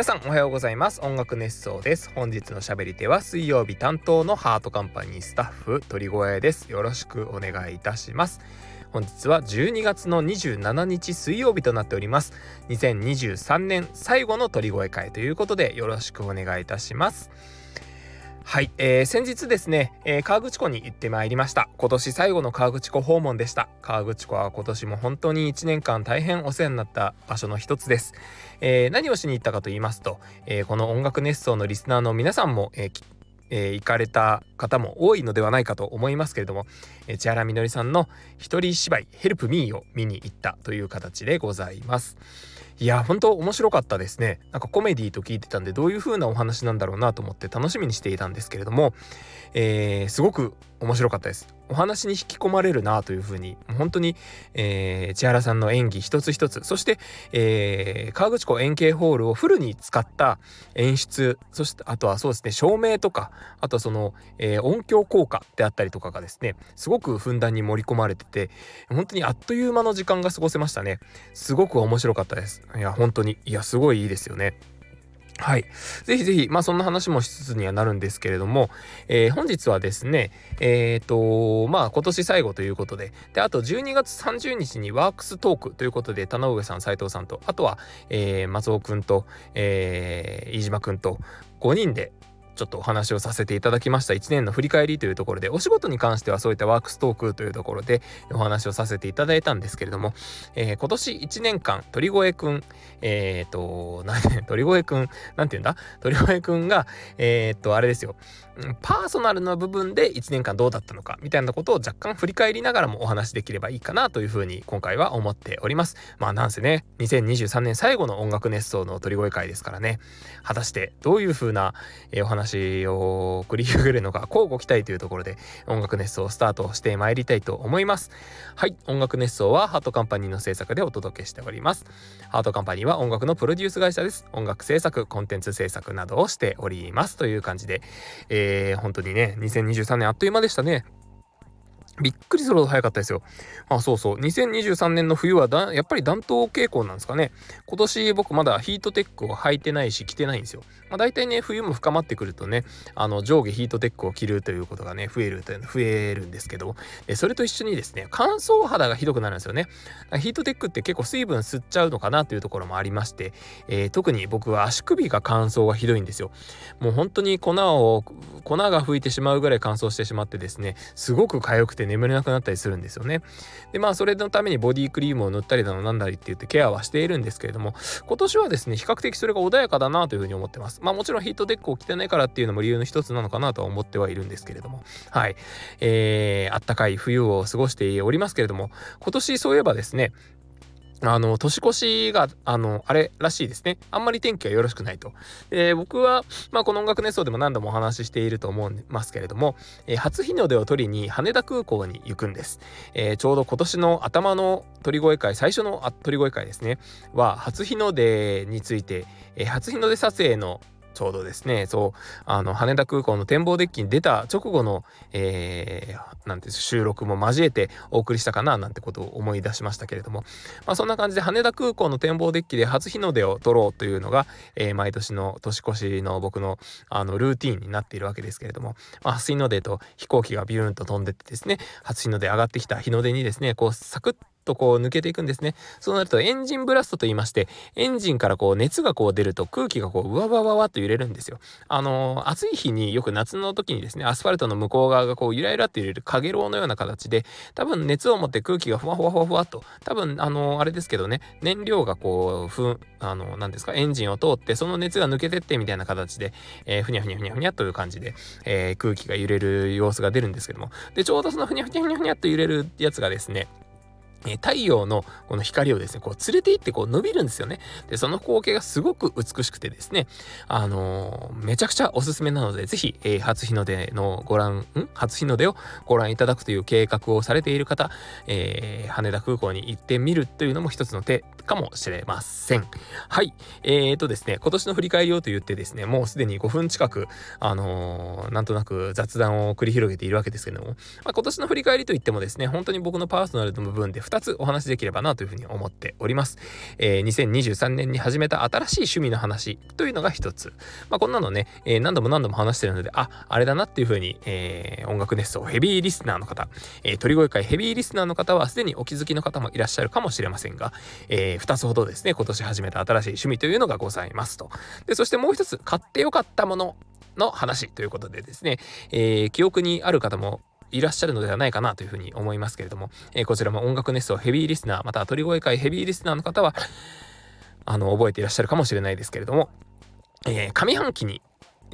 皆さんおはようございます。音楽熱奏です。本日のしゃべり手は水曜日担当のハートカンパニースタッフ鳥越です。よろしくお願いいたします。本日は12月の27日水曜日となっております。2023年最後の鳥越会ということでよろしくお願いいたします。はい、えー、先日ですね、えー、河口湖に行ってまいりました。今年最後の河口湖訪問でした。河口湖は今年も本当に1年間大変お世話になった場所の一つです、えー、何をしに行ったかと言いますと、えー、この音楽熱奏のリスナーの皆さんも、えーえー、行かれた方も多いのではないかと思いますけれども、えー、千原みのりさんの一人芝居「ヘルプミーを見に行ったという形でございます。いや本当面白かったですね。なんかコメディーと聞いてたんでどういう風なお話なんだろうなと思って楽しみにしていたんですけれども、えー、すごく面白かったです。お話に引き込まれるなというふうに本当に、えー、千原さんの演技一つ一つそして、えー、河口湖円形ホールをフルに使った演出そしてあとはそうですね照明とかあとその、えー、音響効果であったりとかがですねすごくふんだんに盛り込まれてて本当にあっという間の時間が過ごせましたね。すごく面白かったです。いや本当に。いやすごいいいですよね。はい。ぜひぜひ、まあそんな話もしつつにはなるんですけれども、えー、本日はですね、えっ、ー、と、まあ今年最後ということで、で、あと12月30日にワークストークということで、田上さん、斉藤さんと、あとは、えー、松尾くんと、えー、飯島くんと5人で、ちょっとお話をさせていただきました。1年の振り返りというところでお仕事に関してはそういったワークストークというところでお話をさせていただいたんですけれども、えー、今年1年間鳥越くんえっ、と何鳥越くんなんて言うんだ？鳥越くんがえっ、とあれですよ。パーソナルな部分で1年間どうだったのかみたいなことを若干振り返りながらもお話できればいいかなというふうに今回は思っております。まあなんせね2023年最後の音楽熱奏の鳥越会ですからね。果たしてどういうふうなお話話を繰り広げるのが交互期待というところで音楽熱奏スタートしてまいりたいと思います。はい音楽熱奏はハートカンパニーの制作でお届けしております。ハートカンパニーは音楽のプロデュース会社です。音楽制作コンテンツ制作などをしております。という感じで、えー、本当にね2023年あっという間でしたね。びっくりするほど早かったですよ。あ、そうそう。2023年の冬はだやっぱり暖冬傾向なんですかね。今年僕まだヒートテックを履いてないし着てないんですよ。まあ、大体ね、冬も深まってくるとね、あの上下ヒートテックを着るということがね、増えるというの増えるんですけど、それと一緒にですね、乾燥肌がひどくなるんですよね。ヒートテックって結構水分吸っちゃうのかなというところもありまして、えー、特に僕は足首が乾燥がひどいんですよ。もう本当に粉を、粉が吹いてしまうぐらい乾燥してしまってですね、すごく痒くて眠れなくなったりするんですよね。でまあそれのためにボディクリームを塗ったりだのなんだりって言ってケアはしているんですけれども今年はですね比較的それが穏やかだなというふうに思ってます。まあもちろんヒートデックを着てないからっていうのも理由の一つなのかなとは思ってはいるんですけれどもはい、えー、あったかい冬を過ごしておりますけれども今年そういえばですねあの、年越しが、あの、あれらしいですね。あんまり天気はよろしくないと。で、僕は、まあ、この音楽熱奏でも何度もお話ししていると思いますけれども、えー、初日の出を取りに羽田空港に行くんです。えー、ちょうど今年の頭の鳥越会、最初の鳥越会ですね、は、初日の出について、えー、初日の出撮影のちょうどですね、そう、あの、羽田空港の展望デッキに出た直後の、えー、なんて収録も交えてお送りしたかな、なんてことを思い出しましたけれども、まあ、そんな感じで羽田空港の展望デッキで初日の出を撮ろうというのが、えー、毎年の年越しの僕の、あの、ルーティンになっているわけですけれども、まあ、初日の出と飛行機がビューンと飛んでってですね、初日の出上がってきた日の出にですね、こう、サクッとこう抜けていくんですね。そうなるとエンジンブラストと言いまして、エンジンからこう熱がこう出ると空気がこううわわわわっと揺れるんですよ。あのー、暑い日によく夏の時にですね、アスファルトの向こう側がこうゆらゆらって揺れるかげろうのような形で、多分熱を持って空気がふわふわふわふわと、多分あのー、あれですけどね、燃料がこう、ふんあのー、何ですか、エンジンを通って、その熱が抜けてってみたいな形で、えー、ふにゃふにゃふにゃふにゃという感じで、えー、空気が揺れる様子が出るんですけども、で、ちょうどそのふにゃふにゃふにゃふにゃと揺れるやつがですね、え太陽のこの光をですね、こう連れて行ってこう伸びるんですよね。で、その光景がすごく美しくてですね、あのー、めちゃくちゃおすすめなので、ぜひ、えー、初日の出のご覧、ん？初日の出をご覧いただくという計画をされている方、えー、羽田空港に行ってみるというのも一つの手かもしれません。はい。えーとですね、今年の振り返りをと言ってですね、もうすでに5分近く、あのー、なんとなく雑談を繰り広げているわけですけども、まあ、今年の振り返りといってもですね、本当に僕のパーソナルの部分で2つお話しできればなというふうに思っております。えー、2023年に始めた新しい趣味の話というのが1つ。まあ、こんなのね、えー、何度も何度も話してるので、あ、あれだなっていうふうに、えー、音楽熱奏ヘビーリスナーの方、えー、鳥越会ヘビーリスナーの方はすでにお気づきの方もいらっしゃるかもしれませんが、え、2つほどですね、今年始めた新しい趣味というのがございますと。で、そしてもう一つ、買ってよかったものの話ということでですね、えー、記憶にある方もいらっしゃるのではないかなというふうに思いますけれども、えー、こちらも音楽ネストヘビーリスナー、または鳥越会ヘビーリスナーの方は、あの、覚えていらっしゃるかもしれないですけれども、えー、上半期に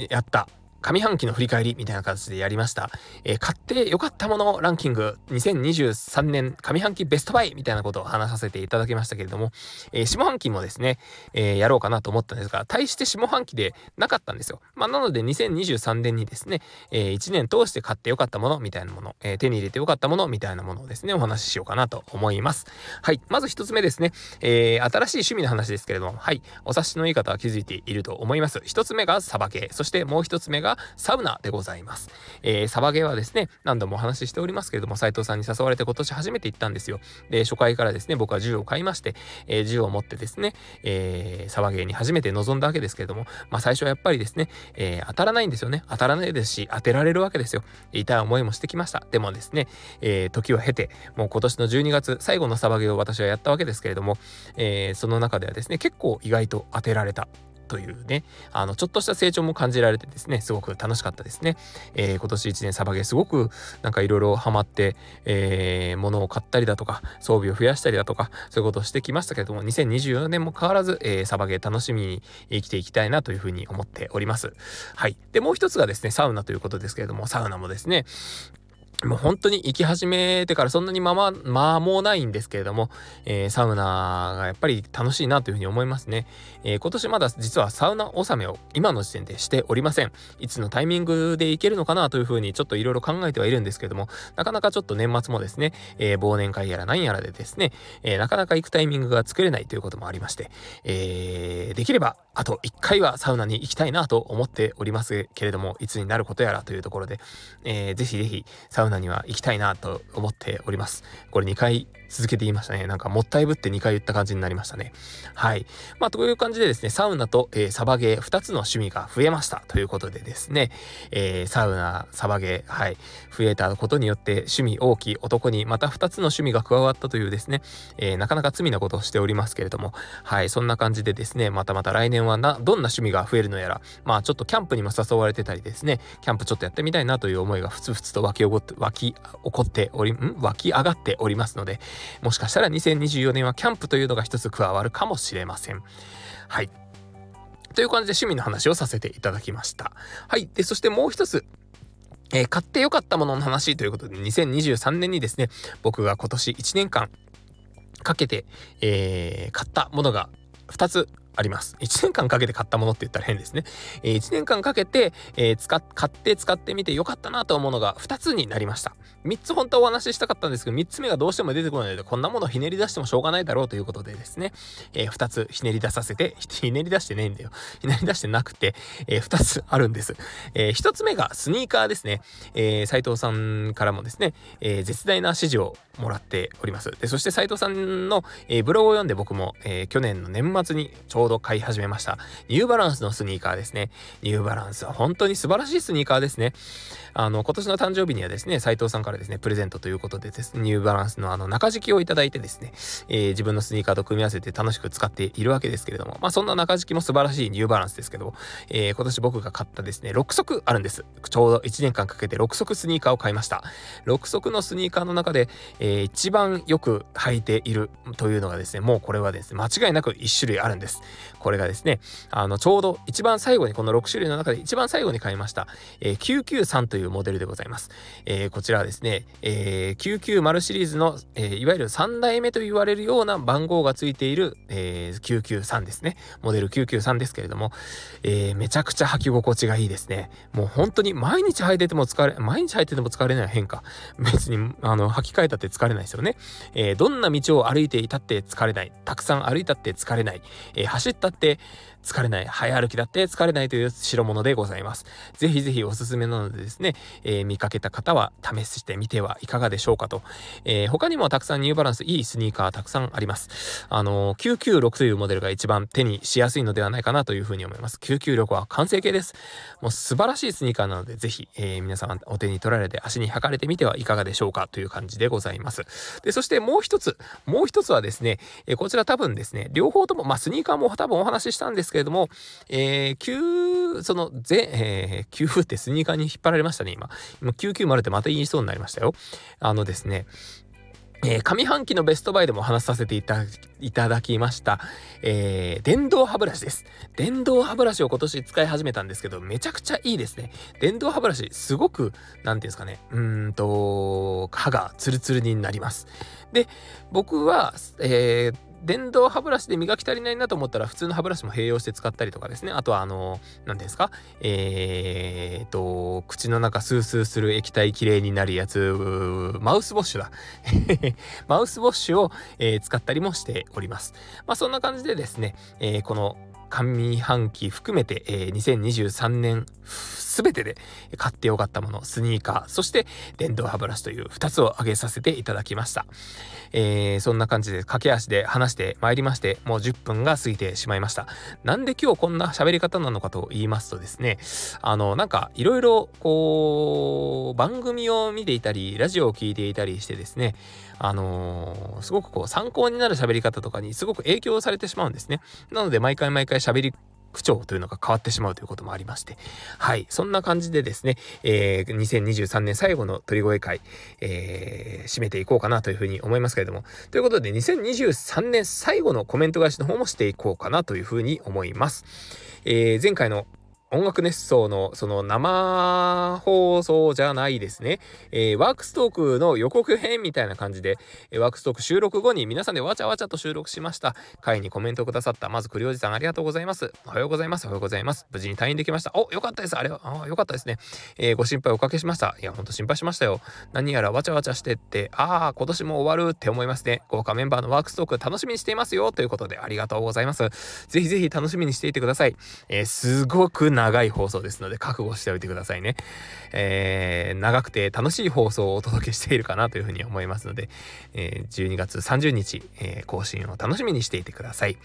やった上半期の振り返りみたいな形でやりました。えー、買って良かったものランキング2023年上半期ベストバイみたいなことを話させていただきましたけれども、えー、下半期もですね、えー、やろうかなと思ったんですが、対して下半期でなかったんですよ。まあ、なので2023年にですね、え1年通して買って良かったものみたいなもの、え手に入れて良かったものみたいなものをですね、お話ししようかなと思います。はい。まず一つ目ですね、え新しい趣味の話ですけれども、はい。お察しのいい方は気づいていると思います。一つ目がサバ系、そしてもう一つ目がサウナでございます。えー、サバゲーはですね、何度もお話ししておりますけれども、斉藤さんに誘われて今年初めて行ったんですよ。で、初回からですね、僕は銃を買いまして、えー、銃を持ってですね、えー、サバゲーに初めて臨んだわけですけれども、まあ最初はやっぱりですね、えー、当たらないんですよね。当たらないですし、当てられるわけですよ。痛い思いもしてきました。でもですね、えー、時を経て、もう今年の12月、最後のサバゲーを私はやったわけですけれども、えー、その中ではですね、結構意外と当てられたというね、あの、ちょっとした成長も感じられてですね、すごく楽しかったですね。えー、今年1年サバゲーすごくなんかいろいろハマって、えー、物を買ったりだとか、装備を増やしたりだとか、そういうことをしてきましたけれども、2024年も変わらず、えー、サバゲー楽しみに生きていきたいなというふうに思っております。はい。で、もう一つがですね、サウナということですけれども、サウナもですね、もう本当に行き始めてからそんなにまま、間もないんですけれども、えー、サウナがやっぱり楽しいなというふうに思いますね。えー、今年まだ実はサウナ納めを今の時点でしておりません。いつのタイミングで行けるのかなというふうにちょっといろいろ考えてはいるんですけども、なかなかちょっと年末もですね、えー、忘年会やら何やらでですね、えなかなか行くタイミングが作れないということもありまして、えできればあと1回はサウナに行きたいなと思っておりますけれども、いつになることやらというところで、えー、ぜひぜひサウナには行きたいなと思っております。これ2回続けて言いましたね。なんかもったいぶって2回言った感じになりましたね。はい。まあ、という感じでですね、サウナと、えー、サバゲー2つの趣味が増えました。ということでですね、えー、サウナ、サバゲー、はい、増えたことによって趣味大きい男にまた2つの趣味が加わったというですね、えー、なかなか罪なことをしておりますけれども、はい、そんな感じでですね、またまた来年はな、どんな趣味が増えるのやら、まあちょっとキャンプにも誘われてたりですね、キャンプちょっとやってみたいなという思いがふつふつと湧き起こって、湧き起こっており、ん？湧き上がっておりますので、もしかしたら2024年はキャンプというのが一つ加わるかもしれません。はい。という感じで趣味の話をさせていただきました。はい。で、そしてもう一つ、えー、買ってよかったものの話ということで、2023年にですね、僕が今年1年間かけて、えー、買ったものが2つあります。1年間かけて買ったものって言ったら変ですね。えー、1年間かけて、えー、使、買って使ってみてよかったなと思うのが2つになりました。3つ本当はお話ししたかったんですけど、3つ目がどうしても出てこないので、こんなものひねり出してもしょうがないだろうということでですね、えー、2つひねり出させて、ひねり出してねえんだよ。ひねり出してなくて、えー、2つあるんです。えー、1つ目がスニーカーですね。えー、斉藤さんからもですね、え、絶大な支持をもらっております。で、そして斉藤さんの、え、ブログを読んで僕も、え、去年の年末にちょうどど買い始めました。ニューバランスのスニーカーですね。ニューバランスは本当に素晴らしいスニーカーですね。あの、今年の誕生日にはですね、斉藤さんからですね、プレゼントということでですね、ニューバランスのあの中敷きをいただいてですね、えー、自分のスニーカーと組み合わせて楽しく使っているわけですけれども、まあそんな中敷きも素晴らしいニューバランスですけど、えー、今年僕が買ったですね、6足あるんです。ちょうど1年間かけて6足スニーカーを買いました。6足のスニーカーの中で、えー、一番よく履いているというのがですね、もうこれはですね、間違いなく1種類あるんです。これがですね、あの、ちょうど一番最後に、この6種類の中で一番最後に買いました、えー、993というモデルでございます。えー、こちらはですね、えー、99シリーズの、えー、いわゆる3代目と言われるような番号がついている、えー、993ですね。モデル993ですけれども、えー、めちゃくちゃ履き心地がいいですね。もう本当に毎日履いてても疲れ、毎日履いてても疲れない変化。別に、あの、履き替えたって疲れないですよね。えー、どんな道を歩いていたって疲れない。たくさん歩いたって疲れない。えー、走走ったって疲れない、早歩きだって疲れないという代物でございます。ぜひぜひおすすめなのでですね、えー、見かけた方は試してみてはいかがでしょうかと。えー、他にもたくさんニューバランスいいスニーカーたくさんあります。あのー、996というモデルが一番手にしやすいのではないかなというふうに思います。996は完成形です。もう素晴らしいスニーカーなので、ぜひ、えー、皆様お手に取られて足に履かれてみてはいかがでしょうかという感じでございます。で、そしてもう一つ、もう一つはですね、え、こちら多分ですね、両方とも、まあ、スニーカーも多分お話ししたんですけどけれども、えー、9、その、ぜ、えー、9ってスニーカーに引っ張られましたね、今。今、990ってまた言いそうになりましたよ。あのですね、えー、上半期のベストバイでも話させていただきました、えー、電動歯ブラシです。電動歯ブラシを今年使い始めたんですけど、めちゃくちゃいいですね。電動歯ブラシ、すごく、なんていうんですかね、うんと、歯がツルツルになります。で、僕は、えー、電動歯ブラシで磨き足りないなと思ったら普通の歯ブラシも併用して使ったりとかですね。あとはあの何ですか？えー、と口の中スースーする液体きれいになるやつ。マウスウォッシュだ。マウスウォッシュを、えー、使ったりもしております。まあそんな感じでですね、えー、この上半期含めて、えー、2023年全てで買ってよかったもの、スニーカー、そして電動歯ブラシという2つを挙げさせていただきました。えー、そんな感じで駆け足で話してまいりまして、もう10分が過ぎてしまいました。なんで今日こんな喋り方なのかと言いますとですね、あの、なんかいろいろこう、番組を見ていたり、ラジオを聴いていたりしてですね、あのー、すごくこう参考になる喋り方とかにすごく影響されてしまうんですね。なので毎回毎回喋り区長というのが変わってしまうということもありまして、はい、そんな感じでですね、えー、2023年最後の鳥越会、えー、締めていこうかなというふうに思いますけれども、ということで2023年最後のコメント返しの方もしていこうかなというふうに思います。えー、前回の音楽熱奏のその生放送じゃないですね、えー、ワークストークの予告編みたいな感じで、えー、ワークストーク収録後に皆さんでわちゃわちゃと収録しました。回にコメントくださったまず栗おじさんありがとうございます。おはようございますおはようございます。無事に退院できました。およかったです。あれはあよかったですね、えー、ご心配おかけしました。いやほんと心配しましたよ。何やらわちゃわちゃしてってああ今年も終わるって思いますね。豪華メンバーのワークストーク楽しみにしていますよ。ということでありがとうございます。ぜひぜひ楽しみにしていてください、えすごく長い放送ですので覚悟しておいてくださいね。えー、長くて楽しい放送をお届けしているかなというふうに思いますので、えー、12月30日、えー、更新を楽しみにしていてください。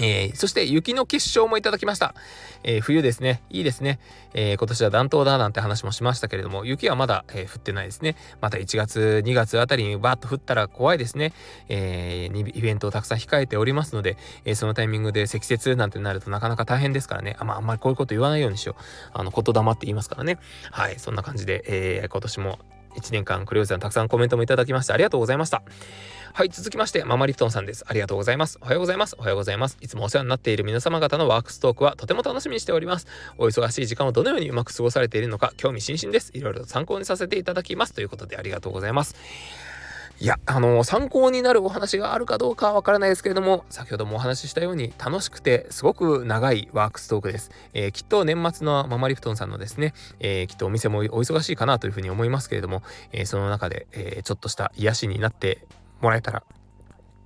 えー、そして雪の結晶もいただきました。えー、冬ですね。いいですね。えー、今年は暖冬だなんて話もしましたけれども、雪はまだ、え降ってないですね。また1月、2月あたりにバーッと降ったら怖いですね。えイベントをたくさん控えておりますので、えそのタイミングで積雪なんてなるとなかなか大変ですからね。あ,、まあ、あんまりこういうこと言わないようにしよう。あの、言霊って言いますからね。はい、そんな感じで、え今年も1年間クレオさんたくさんコメントもいただきましてありがとうございました。はい、続きまして、ママリフトンさんです。ありがとうございます。おはようございます。おはようございます。いつもお世話になっている皆様方のワークストークはとても楽しみにしております。お忙しい時間をどのようにうまく過ごされているのか、興味津々です。いろいろと参考にさせていただきます。ということでありがとうございます。いや、あの、参考になるお話があるかどうかはわからないですけれども、先ほどもお話ししたように楽しくてすごく長いワークストークです。えー、きっと年末のママリフトンさんのですね、えー、きっとお店もお忙しいかなというふうに思いますけれども、えその中で、えちょっとした癒しになってもらえたら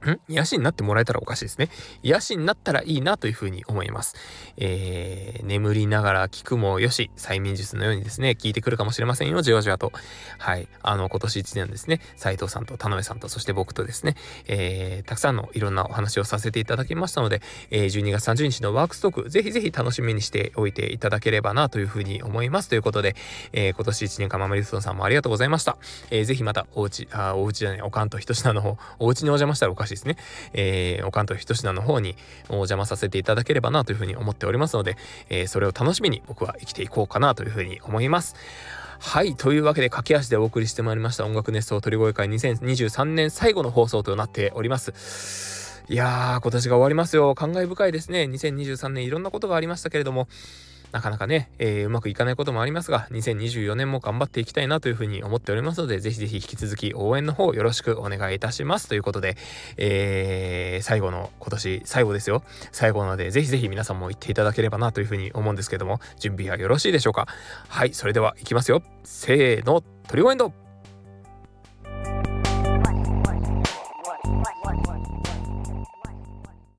ん？癒しになってもらえたらおかしいですね。癒しになったらいいなというふうに思います。えー、眠りながら聞くもよし、催眠術のようにですね、聞いてくるかもしれませんよ、じわじわと。はい。あの、今年1年ですね、斉藤さんと田辺さんと、そして僕とですね、えー、たくさんのいろんなお話をさせていただきましたので、えー、12月30日のワークストーク、ぜひぜひ楽しみにしておいていただければなというふうに思います。ということで、えー、今年1年間ママリストさんもありがとうございました。えー、ぜひまたおうち、あ、おうちじゃない、おかんとひとしなの方、おうちにお邪魔したらおかしいですね、えー、おかんとひとしなの方にお邪魔させていただければなというふうに思っておりますので、えー、それを楽しみに僕は生きていこうかなというふうに思います。はい。というわけで駆け足でお送りしてまいりました音楽熱奏鳥越会2023年最後の放送となっております。いやー、今年が終わりますよ。感慨深いですね。2023年いろんなことがありましたけれども、なかなかね、えー、うまくいかないこともありますが、2024年も頑張っていきたいなというふうに思っておりますので、ぜひぜひ引き続き応援の方よろしくお願いいたします。ということで、えー、最後の今年最後ですよ。最後なので、ぜひぜひ皆さんも行っていただければなというふうに思うんですけども、準備はよろしいでしょうか？はい、それでは行きますよ。せーの、トリゴエンド